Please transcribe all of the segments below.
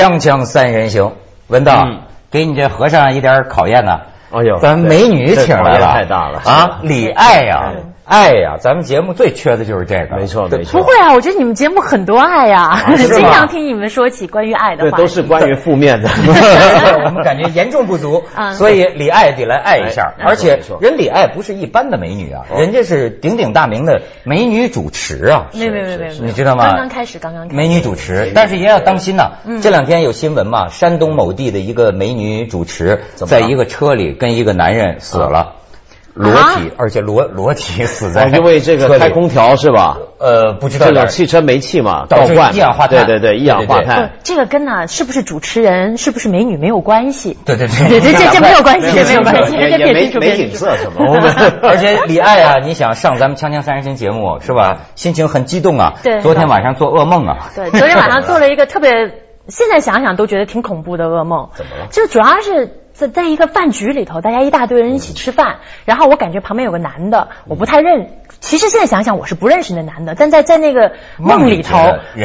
锵锵三人行，文道，给你这和尚一点考验呢。哎呦，咱美女请来了，太大了啊！李艾呀，爱呀，咱们节目最缺的就是这个。没错，没错。不会啊，我觉得你们节目很多爱呀，经常听你们说起关于爱的话。对都是关于负面的，我们感觉严重不足，所以李艾得来爱一下。而且人李艾不是一般的美女啊，人家是鼎鼎大名的美女主持啊。没没没没，你知道吗？刚刚开始，刚刚开始。美女主持，但是也要当心呐。这两天有新闻嘛，山东某地的一个美女主持，在一个车里跟一个男人死了。裸体，而且裸裸体死在因为这个开空调是吧？呃，不知道这种汽车煤气嘛，倒灌一氧化碳，对对对，一氧化碳。这个跟呢是不是主持人是不是美女没有关系？对对 对，这这这没有关系，没有关系，也没没景色什么。而且李艾啊，你想上咱们《锵锵三人行》节目是吧？心情很激动啊。对。昨天晚上做噩梦啊。对，昨天晚上做了一个特别，现在想想都觉得挺恐怖的噩梦。怎么了？就主要是。在在一个饭局里头，大家一大堆人一起吃饭，然后我感觉旁边有个男的，我不太认。其实现在想想，我是不认识那男的，但在在那个梦里头，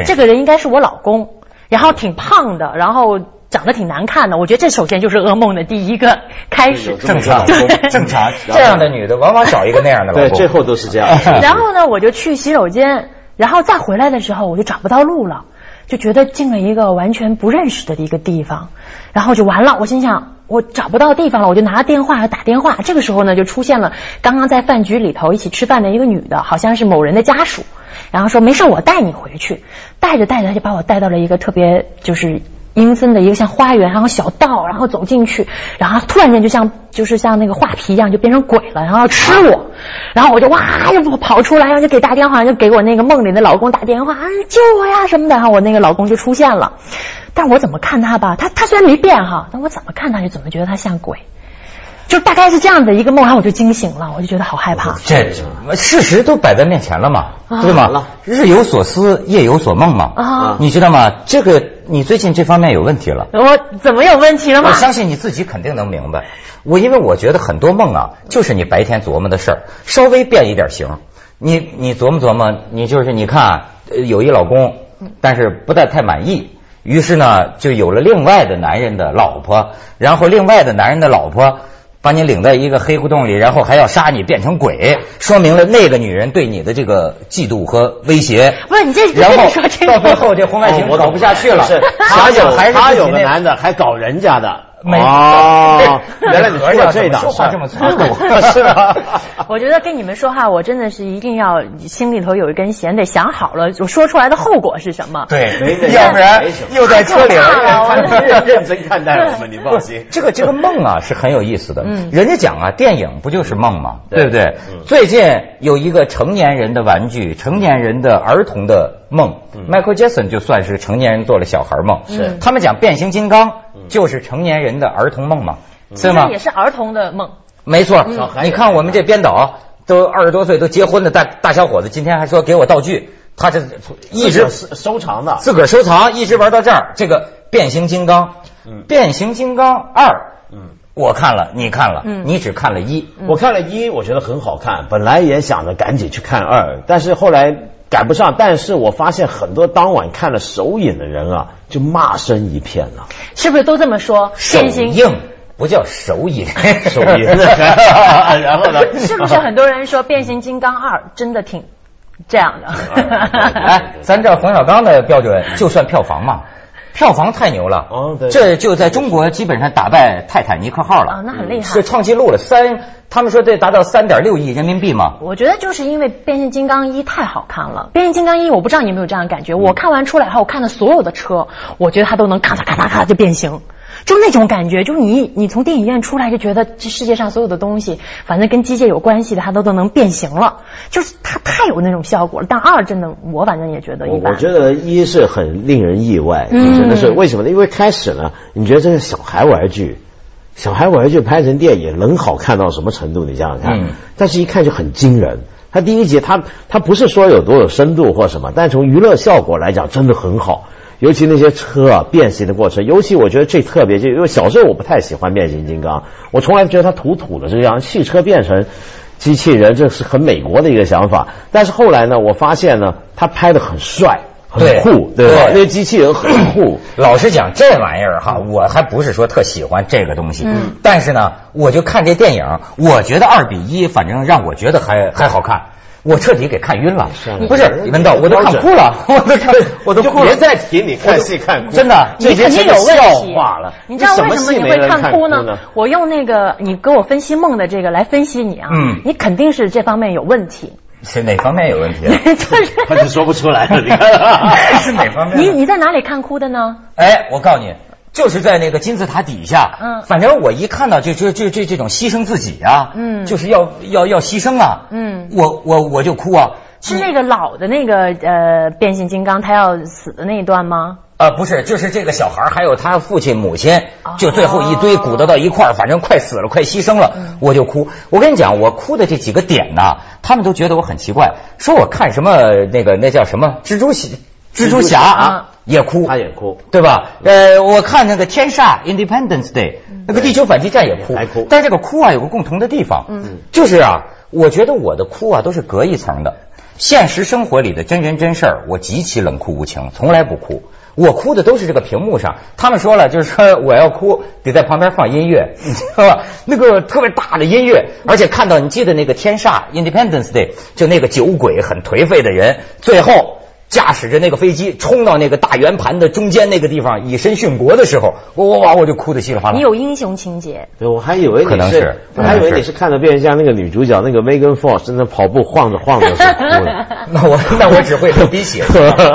这个人应该是我老公，然后挺胖的，然后长得挺难看的。我觉得这首先就是噩梦的第一个开始。正常，正常。这样的女的往往找一个那样的老公。对，最后都是这样。然后呢，我就去洗手间，然后再回来的时候，我就找不到路了，就觉得进了一个完全不认识的一个地方，然后就完了。我心想。我找不到地方了，我就拿着电话打电话。这个时候呢，就出现了刚刚在饭局里头一起吃饭的一个女的，好像是某人的家属。然后说没事，我带你回去。带着带着，他就把我带到了一个特别就是阴森的一个像花园，然后小道，然后走进去，然后突然间就像就是像那个画皮一样，就变成鬼了，然后吃我。然后我就哇就跑出来，然后就给打电话，就给我那个梦里的老公打电话，啊救我呀什么的。然后我那个老公就出现了。但我怎么看他吧，他他虽然没变哈，但我怎么看他就怎么觉得他像鬼，就大概是这样的一个梦，然后我就惊醒了，我就觉得好害怕。这事实都摆在面前了嘛，对吗？日有所思，夜有所梦嘛。啊，你知道吗？这个你最近这方面有问题了。我怎么有问题了吗？我相信你自己肯定能明白。我因为我觉得很多梦啊，就是你白天琢磨的事儿，稍微变一点形。你你琢磨琢磨，你就是你看有一老公，但是不太太满意。于是呢，就有了另外的男人的老婆，然后另外的男人的老婆把你领在一个黑胡同里，然后还要杀你变成鬼，说明了那个女人对你的这个嫉妒和威胁。不是你这，然后到最后这婚外情搞不下去了，想想还是他有个男的还搞人家的。哦，原来你说这档，说话这么粗鲁，是吧？我觉得跟你们说话，我真的是一定要心里头有一根弦，得想好了，我说出来的后果是什么。对，要不然又在车里认真看待我们，你放心。这个这个梦啊是很有意思的，人家讲啊，电影不就是梦吗？对不对？最近有一个成年人的玩具，成年人的儿童的梦，Michael Jackson 就算是成年人做了小孩梦。是，他们讲变形金刚。就是成年人的儿童梦嘛，是吗？也是儿童的梦。没错，你看我们这编导都二十多岁都结婚的大大小伙子，今天还说给我道具，他这一直收藏的，自个儿收藏，一直玩到这儿。这个变形金刚，变形金刚二，嗯，我看了，你看了，嗯，你只看了一，我看了一，我觉得很好看，本来也想着赶紧去看二，但是后来。赶不上，但是我发现很多当晚看了首映的人啊，就骂声一片了。是不是都这么说？首映不叫首映，首映。然后呢？是不是很多人说《变形金刚二》真的挺这样的？哎，咱这冯小刚的标准，就算票房嘛。票房太牛了，哦，对，这就在中国基本上打败泰坦尼克号了，啊，那很厉害，是创纪录了，三，他们说这达到三点六亿人民币嘛。我觉得就是因为变形金刚一太好看了，变形金刚一我不知道你有没有这样的感觉，我看完出来后，我看的所有的车，我觉得它都能咔嚓咔嚓咔嚓就变形。就那种感觉，就是你你从电影院出来就觉得这世界上所有的东西，反正跟机械有关系的，它都都能变形了，就是它太有那种效果了。但二真的，我反正也觉得一般。我觉得一是很令人意外，真的是为什么呢？因为开始呢，你觉得这是小孩玩具，小孩玩具拍成电影能好看到什么程度？你想想看，但是一看就很惊人。他第一集，他他不是说有多有深度或什么，但从娱乐效果来讲，真的很好。尤其那些车啊变形的过程，尤其我觉得最特别，就因为小时候我不太喜欢变形金刚，我从来觉得它土土的这样，汽车变成机器人，这是很美国的一个想法。但是后来呢，我发现呢，他拍的很帅。很酷，对吧？那机器人很酷。老实讲，这玩意儿哈，我还不是说特喜欢这个东西。嗯。但是呢，我就看这电影，我觉得二比一，反正让我觉得还还好看。我彻底给看晕了。不是，文道，我都看哭了，我都看，我都哭了。别再提你看戏看哭，真的，你肯定有问题。你知道为什么你会看哭呢？我用那个你给我分析梦的这个来分析你啊。嗯。你肯定是这方面有问题。是哪方面有问题？就是他就说不出来了。你看，是哪方面？你你在哪里看哭的呢？哎，我告诉你，就是在那个金字塔底下。嗯，反正我一看到就就就这这种牺牲自己啊，嗯，就是要要要牺牲啊，嗯，我我我就哭啊。是那个老的那个呃变形金刚他要死的那一段吗？呃，不是，就是这个小孩还有他父亲母亲，就最后一堆鼓捣到一块儿，反正快死了，快牺牲了，我就哭。我跟你讲，我哭的这几个点呢，他们都觉得我很奇怪，说我看什么那个那叫什么蜘蛛侠，蜘蛛侠啊也哭，他也哭，对吧？呃，我看那个天煞 Independence Day，那个地球反击战也哭，还哭。但这个哭啊有个共同的地方，嗯，就是啊，我觉得我的哭啊都是隔一层的。现实生活里的真人真事儿，我极其冷酷无情，从来不哭。我哭的都是这个屏幕上。他们说了，就是说我要哭，得在旁边放音乐，你知道吧？那个特别大的音乐，而且看到你记得那个天煞 Independence Day，就那个酒鬼很颓废的人，最后。驾驶着那个飞机冲到那个大圆盘的中间那个地方以身殉国的时候，哇，我就哭得稀里哗啦。你有英雄情节？对，我还以为可能是，我还以为你是看到变相那个女主角那个 Megan Fox 在那跑步晃着晃着哭的。那我那我只会流鼻血。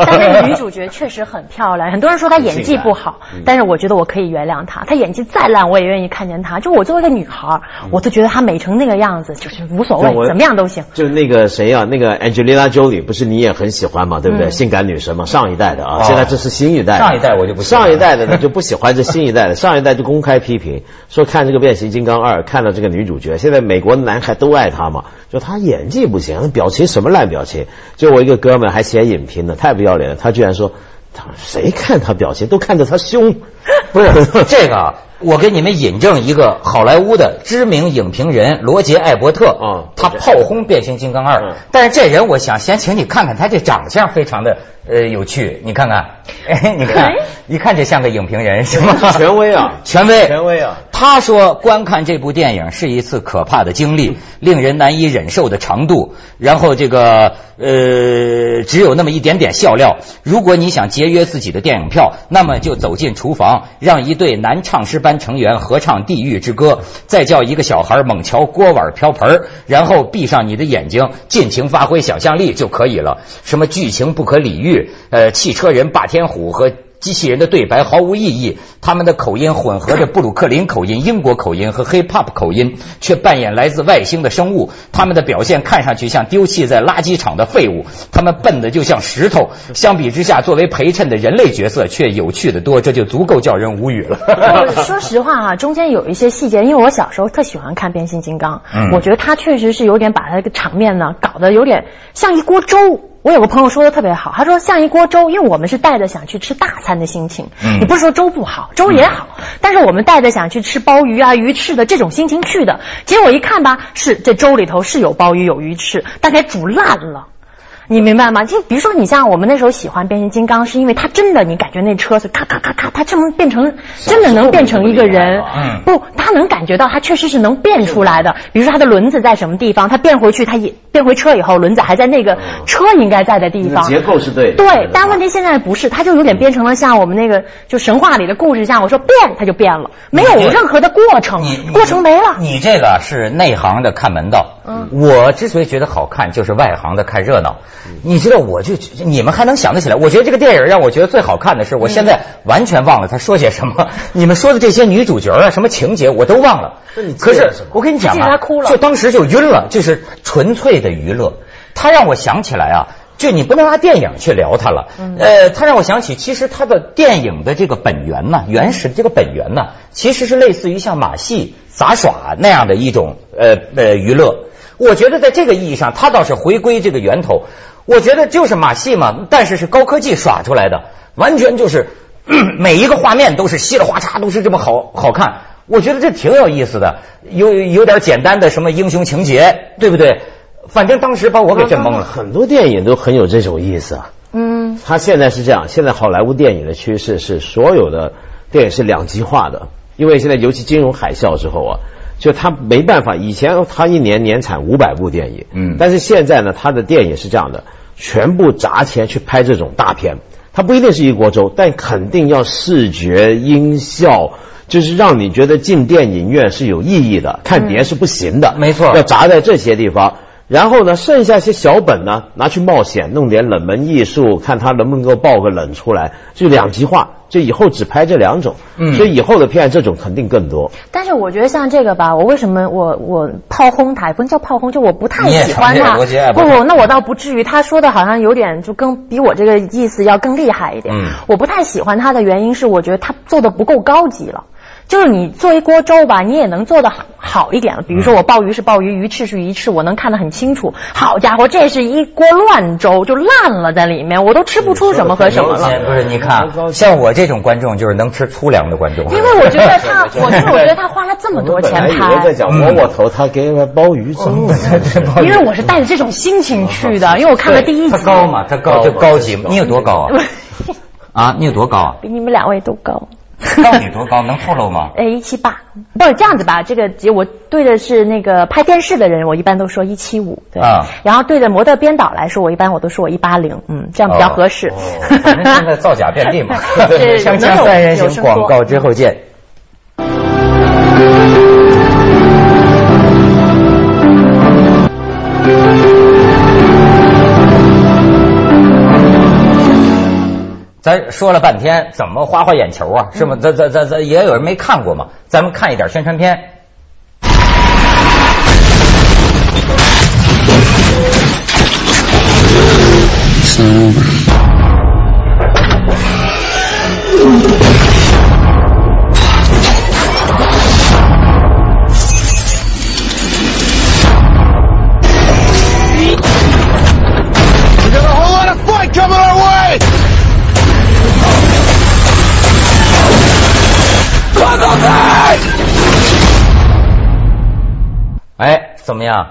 但那个女主角确实很漂亮，很多人说她演技不好，但是我觉得我可以原谅她。她演技再烂，我也愿意看见她。就我作为一个女孩，我都觉得她美成那个样子，就是无所谓，怎么样都行。就那个谁呀，那个 Angelina Jolie 不是你也很喜欢吗？对不对？性感女神嘛，上一代的啊，现在这是新一代。上一代我就不上一代的呢就不喜欢这新一代的，上一代就公开批评说看这个变形金刚二，看到这个女主角，现在美国男孩都爱她嘛，就她演技不行，表情什么烂表情。就我一个哥们还写影评呢，太不要脸了，他居然说，他谁看他表情？都看着他凶，不是这个。我给你们引证一个好莱坞的知名影评人罗杰·艾伯特，嗯，他炮轰《变形金刚二》，但是这人我想先请你看看他这长相非常的呃有趣，你看看，哎，你看，一看这像个影评人是吗？权威啊，权威，权威啊！他说观看这部电影是一次可怕的经历，令人难以忍受的长度，然后这个呃只有那么一点点笑料。如果你想节约自己的电影票，那么就走进厨房，让一对男唱诗班。成员合唱《地狱之歌》，再叫一个小孩猛敲锅碗瓢盆，然后闭上你的眼睛，尽情发挥想象力就可以了。什么剧情不可理喻？呃，汽车人霸天虎和。机器人的对白毫无意义，他们的口音混合着布鲁克林口音、英国口音和 hip hop 口音，却扮演来自外星的生物。他们的表现看上去像丢弃在垃圾场的废物，他们笨的就像石头。相比之下，作为陪衬的人类角色却有趣的多，这就足够叫人无语了。说实话哈，中间有一些细节，因为我小时候特喜欢看变形金刚，我觉得他确实是有点把他这个场面呢搞得有点像一锅粥。我有个朋友说的特别好，他说像一锅粥，因为我们是带着想去吃大餐的心情，你不是说粥不好，粥也好，但是我们带着想去吃鲍鱼啊、鱼翅的这种心情去的，结果一看吧，是这粥里头是有鲍鱼有鱼翅，但给煮烂了。你明白吗？就比如说，你像我们那时候喜欢变形金刚，是因为它真的，你感觉那车是咔咔咔咔，它这么变成，真的能变成一个人。嗯。不，他能感觉到，它确实是能变出来的。比如说，它的轮子在什么地方，它变回去，它也变回车以后，轮子还在那个车应该在的地方。结构是对。对，但问题现在不是，它就有点变成了像我们那个就神话里的故事，像我说变，它就变了，没有任何的过程，过程没了。你这个是内行的看门道。嗯。我之所以觉得好看，就是外行的看热闹。你知道，我就你们还能想得起来？我觉得这个电影让我觉得最好看的是，我现在完全忘了他说些什么。你们说的这些女主角啊，什么情节我都忘了。可是我跟你讲啊，就当时就晕了，就是纯粹的娱乐。他让我想起来啊，就你不能拿电影去聊它了。呃，他让我想起，其实他的电影的这个本源呢，原始的这个本源呢，其实是类似于像马戏杂耍那样的一种呃呃娱乐。我觉得在这个意义上，他倒是回归这个源头。我觉得就是马戏嘛，但是是高科技耍出来的，完全就是 每一个画面都是稀里哗嚓，都是这么好好看。我觉得这挺有意思的，有有点简单的什么英雄情节，对不对？反正当时把我给震懵了。很多电影都很有这种意思啊。嗯。嗯，他现在是这样，现在好莱坞电影的趋势是所有的电影是两极化的，因为现在尤其金融海啸之后啊，就他没办法，以前他一年年产五百部电影，嗯，但是现在呢，他的电影是这样的，全部砸钱去拍这种大片，他不一定是一锅粥，但肯定要视觉音效。就是让你觉得进电影院是有意义的，看碟是不行的，没错，要砸在这些地方。然后呢，剩下些小本呢，拿去冒险，弄点冷门艺术，看他能不能够爆个冷出来，就两极化。就以后只拍这两种，嗯，所以以后的片这种肯定更多。但是我觉得像这个吧，我为什么我我炮轰他，不能叫炮轰，就我不太喜欢他。不不，那我倒不至于。他说的好像有点就更比我这个意思要更厉害一点。嗯，我不太喜欢他的原因是，我觉得他做的不够高级了。就是你做一锅粥吧，你也能做的好一点了。比如说我鲍鱼是鲍鱼，鱼翅是鱼翅，我能看得很清楚。好家伙，这是一锅乱粥，就烂了在里面，我都吃不出什么和什么了。不是，你看，像我这种观众就是能吃粗粮的观众。因为我觉得他，我是我觉得他花了这么多钱拍。在讲摸摸头，他给了鲍鱼粥。因为我是带着这种心情去的，因为我看了第一集。他高嘛，他高就高级。你有多高啊？啊，你有多高啊？比你们两位都高。到底 多高？能透露吗？哎，一七八，不是这样子吧？这个我对的是那个拍电视的人，我一般都说一七五，对。啊。然后对着模特编导来说，我一般我都说我一八零，嗯，这样比较合适。反正现在造假遍地嘛。锵锵三人行，广告之后见。咱说了半天，怎么花花眼球啊？是吗？咱咱咱咱也有人没看过嘛？咱们看一点宣传片。哎，怎么样？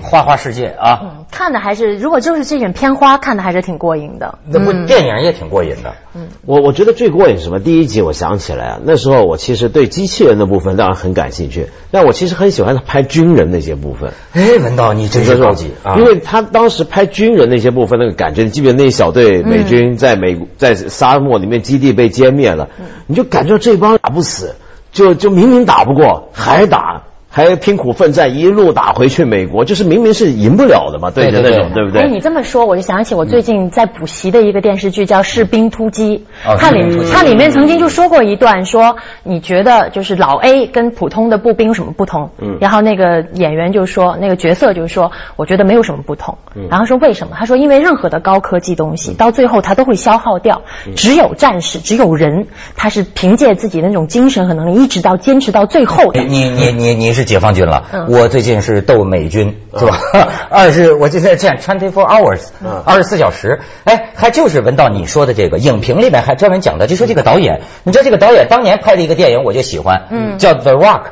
花花世界啊！嗯，看的还是如果就是这种片花，看的还是挺过瘾的。那不电影也挺过瘾的。嗯，我我觉得最过瘾什么？第一集我想起来啊，那时候我其实对机器人的部分当然很感兴趣，但我其实很喜欢他拍军人那些部分。哎，文道你真是高级啊！因为他当时拍军人那些部分那个感觉，你记不记得那一小队美军在美在沙漠里面基地被歼灭了，你就感觉这帮打不死，就就明明打不过还打。还拼苦奋战，一路打回去美国，就是明明是赢不了的嘛，对着那种，对不对？哎，你这么说，我就想起我最近在补习的一个电视剧，叫《士兵突击》。它里它里面曾经就说过一段，说你觉得就是老 A 跟普通的步兵有什么不同？嗯。然后那个演员就说，那个角色就说，我觉得没有什么不同。嗯。然后说为什么？他说，因为任何的高科技东西到最后它都会消耗掉，只有战士，只有人，他是凭借自己的那种精神和能力，一直到坚持到最后的。你你你你是。解放军了，我最近是斗美军，是吧？二是我就在见 twenty four hours，二十四小时。哎，还就是闻到你说的这个影评里面还专门讲的，就说这个导演，你知道这个导演当年拍的一个电影，我就喜欢，嗯，叫 The Rock，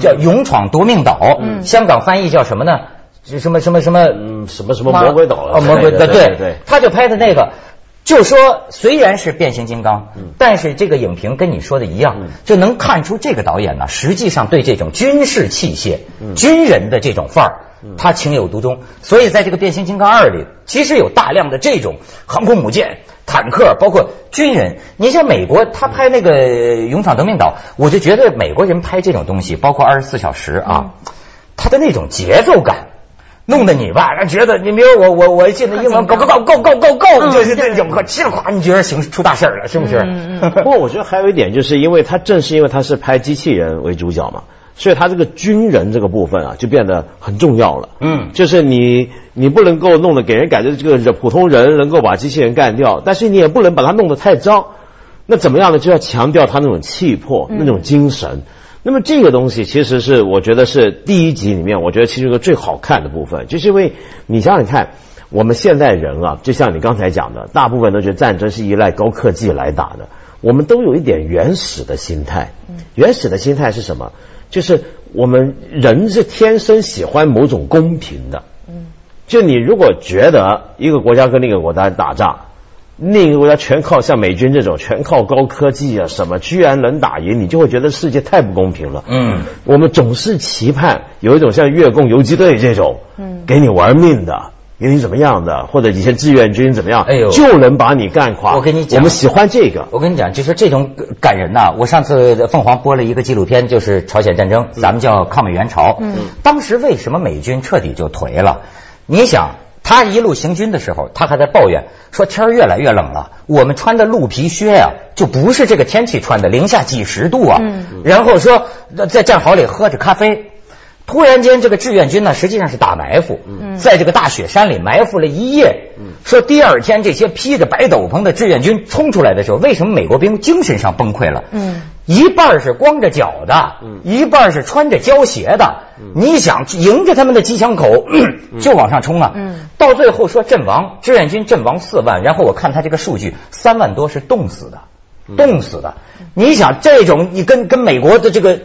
叫勇闯夺命岛，嗯，香港翻译叫什么呢？什么什么什么，嗯，什么什么魔鬼岛啊？魔鬼岛，对对，他就拍的那个。就说虽然是变形金刚，但是这个影评跟你说的一样，就能看出这个导演呢，实际上对这种军事器械、军人的这种范儿，他情有独钟。所以在这个变形金刚二里，其实有大量的这种航空母舰、坦克，包括军人。你像美国，他拍那个《勇闯夺命岛》，我就觉得美国人拍这种东西，包括二十四小时啊，他的那种节奏感。弄得你吧，觉得你比如我我我一进那英文 go go go go go go go，就是这种可嘁哩哗，你觉得行出大事了，是不是？不过我觉得还有一点，就是因为他正是因为他是拍机器人为主角嘛，所以他这个军人这个部分啊，就变得很重要了。嗯，就是你你不能够弄得给人感觉这个普通人能够把机器人干掉，但是你也不能把它弄得太脏。那怎么样呢？就要强调他那种气魄，那种精神。那么这个东西其实是我觉得是第一集里面，我觉得其中一个最好看的部分，就是因为你想想看，我们现在人啊，就像你刚才讲的，大部分都觉得战争是依赖高科技来打的，我们都有一点原始的心态。原始的心态是什么？就是我们人是天生喜欢某种公平的。就你如果觉得一个国家跟另一个国家打仗，另一个国家全靠像美军这种全靠高科技啊什么，居然能打赢，你就会觉得世界太不公平了。嗯，我们总是期盼有一种像越共游击队这种，嗯，给你玩命的。给你怎么样的，或者以前志愿军怎么样，哎呦，就能把你干垮。我跟你讲，我们喜欢这个。我跟你讲，就是这种感人呐。我上次凤凰播了一个纪录片，就是朝鲜战争，咱们叫抗美援朝。嗯，当时为什么美军彻底就颓了？你想，他一路行军的时候，他还在抱怨说天儿越来越冷了，我们穿的鹿皮靴呀，就不是这个天气穿的，零下几十度啊。嗯，然后说在战壕里喝着咖啡。突然间，这个志愿军呢，实际上是打埋伏，在这个大雪山里埋伏了一夜。说第二天这些披着白斗篷的志愿军冲出来的时候，为什么美国兵精神上崩溃了？嗯，一半是光着脚的，一半是穿着胶鞋的。你想迎着他们的机枪口 就往上冲啊！到最后说阵亡，志愿军阵亡四万，然后我看他这个数据，三万多是冻死的，冻死的。你想这种，你跟跟美国的这个。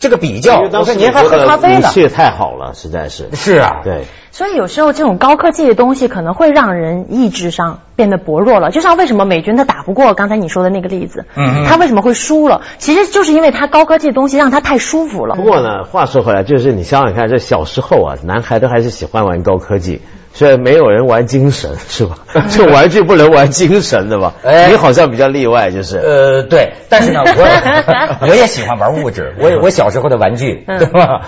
这个比较，我说您还喝咖啡呢？武器太好了，实在是。是啊，对。所以有时候这种高科技的东西可能会让人意志上变得薄弱了。就像为什么美军他打不过刚才你说的那个例子，嗯，他为什么会输了？其实就是因为他高科技的东西让他太舒服了。不过呢，话说回来，就是你想想看，这小时候啊，男孩都还是喜欢玩高科技。所以没有人玩精神是吧？这玩具不能玩精神的吧？哎，你好像比较例外，就是。呃，对，但是呢，我我也喜欢玩物质。我 我小时候的玩具，对吧？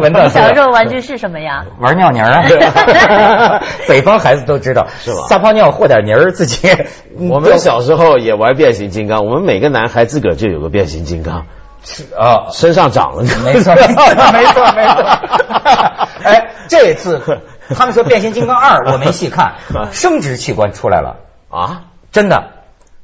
闻到。小时候玩具是什么呀？玩尿泥儿。北方孩子都知道，是吧？撒泡尿和点泥儿自己。我们小时候也玩变形金刚，我们每个男孩自个儿就有个变形金刚。是啊，身上长了。没错，没错，没错，没错。哎，这次。他们说《变形金刚二》，我没细看，生殖器官出来了啊！真的，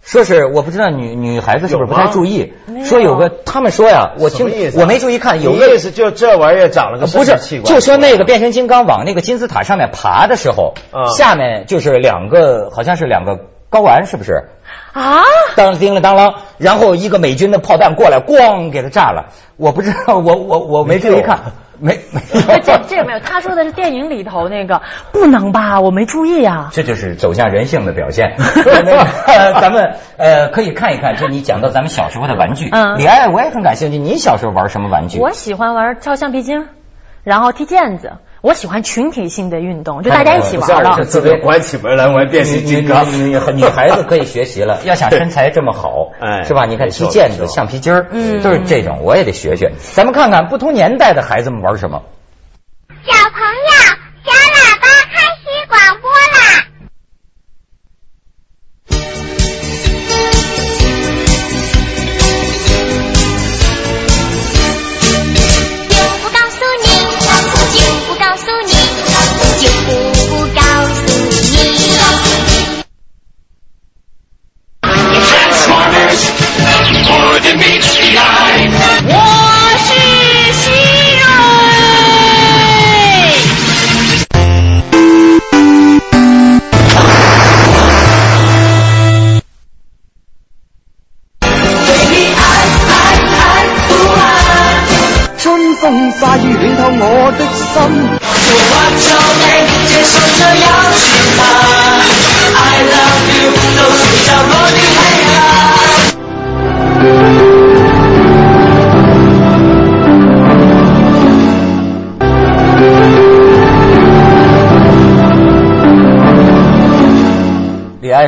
说是我不知道女女孩子是不是不太注意，说有个他们说呀，我听我没注意看，有个意思就这玩意儿长了个不是，就说那个变形金刚往那个金字塔上面爬的时候，下面就是两个好像是两个睾丸，是不是？啊！当叮了当啷，然后一个美军的炮弹过来，咣给他炸了。我不知道，我我我没注意看。没没 这这个没有，他说的是电影里头那个，不能吧？我没注意啊。这就是走向人性的表现。咱们呃可以看一看，就你讲到咱们小时候的玩具。嗯。李艾，我也很感兴趣，你小时候玩什么玩具？我喜欢玩跳橡皮筋，然后踢毽子。我喜欢群体性的运动，就大家一起玩了。特别关起门来玩变形金刚。女女孩子可以学习了，要想身材这么好，哎，是吧？你看踢毽子、橡皮筋儿，嗯，都是这种，我也得学学。咱们看看不同年代的孩子们玩什么。小朋友，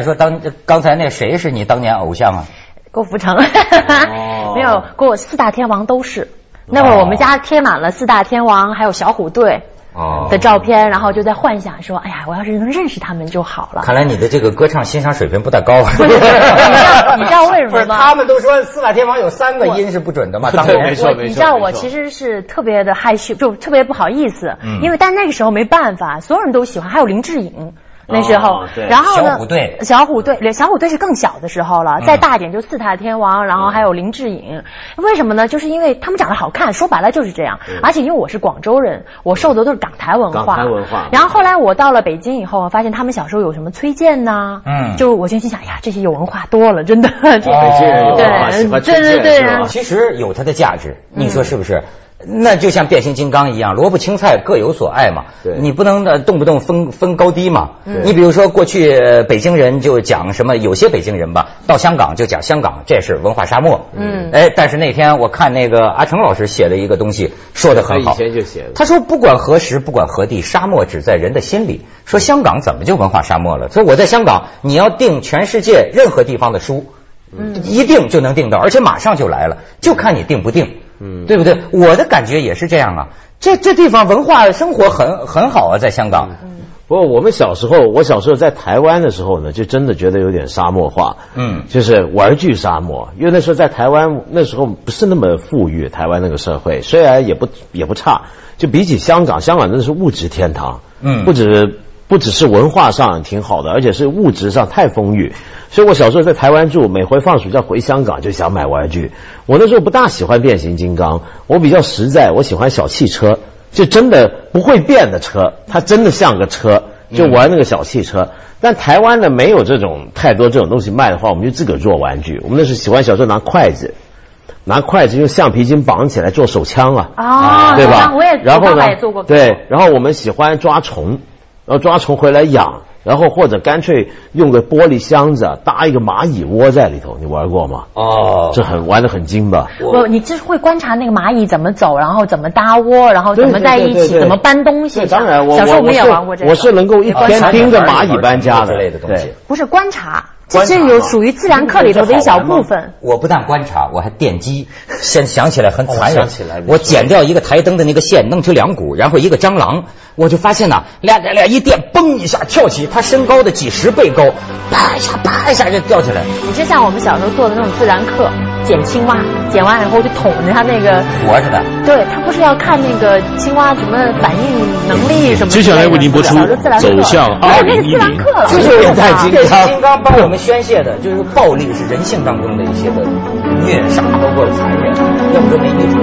说：“当刚才那谁是你当年偶像啊？”郭富城，没有，郭四大天王都是。那会儿我们家贴满了四大天王还有小虎队的照片，然后就在幻想说：“哎呀，我要是能认识他们就好了。”看来你的这个歌唱欣赏水平不太高。你知道你知道为什么吗？他们都说四大天王有三个音是不准的嘛。当然没错没错。你知道我其实是特别的害羞，就特别不好意思，因为但那个时候没办法，所有人都喜欢，还有林志颖。那时候，然后呢？小虎队，小虎队，小虎队是更小的时候了。再大一点就四大天王，然后还有林志颖。为什么呢？就是因为他们长得好看，说白了就是这样。而且因为我是广州人，我受的都是港台文化。港台文化。然后后来我到了北京以后，发现他们小时候有什么崔健呐，嗯，就我就心想，哎呀，这些有文化多了，真的。北京人有文化，喜欢崔健其实有它的价值，你说是不是？那就像变形金刚一样，萝卜青菜各有所爱嘛。对你不能呃动不动分分高低嘛。嗯你比如说过去呃北京人就讲什么，有些北京人吧，到香港就讲香港这是文化沙漠。嗯哎，但是那天我看那个阿成老师写的一个东西，说的很好。他以前就写了他说不管何时，不管何地，沙漠只在人的心里。说香港怎么就文化沙漠了？所以我在香港，你要订全世界任何地方的书，嗯一定就能订到，而且马上就来了，就看你订不订。嗯对不对？我的感觉也是这样啊。这这地方文化生活很很好啊，在香港。不过我们小时候，我小时候在台湾的时候呢，就真的觉得有点沙漠化，嗯就是玩具沙漠。因为那时候在台湾，那时候不是那么富裕，台湾那个社会虽然也不也不差，就比起香港，香港真的是物质天堂，嗯不止不只是文化上挺好的，而且是物质上太丰裕。所以我小时候在台湾住，每回放暑假回香港就想买玩具。我那时候不大喜欢变形金刚，我比较实在，我喜欢小汽车，就真的不会变的车，它真的像个车，就玩那个小汽车。但台湾呢没有这种太多这种东西卖的话，我们就自个儿做玩具。我们那时候喜欢小时候拿筷子，拿筷子用橡皮筋绑起来做手枪啊。啊，对吧？我也，然后呢。对，然后我们喜欢抓虫，然后抓虫回来养，然后或者干脆用个玻璃箱子啊搭一个蚂蚁窝在里头，你玩过吗？哦这很玩的很精吧？不，你就是会观察那个蚂蚁怎么走，然后怎么搭窝，然后怎么在一起，对对对对怎么搬东西。当然我小时候我们也玩过这个。我是能够一天盯着蚂蚁搬家的之类的东西对。不是观察，这有属于自然课里头的一小部分。我不但观察，我还电击。现想起来很残忍，哦想起来我剪掉一个台灯的那个线，弄成两股，然后一个蟑螂，我就发现呐，俩俩俩一电，嘣一下跳起，它身高的几十倍高，啪一下啪一下就掉起来，你就像我们小时候做的那种自然课，捡青蛙，捡完以后就捅着它那个。活着的。对他不是要看那个青蛙什么反应能力什么的？接下来为您播出走向哎那是自然课了，就是变态金变刚金刚帮我们宣泄的，就是暴力，是人性当中的一些的虐杀，包括残忍。要不就没女主。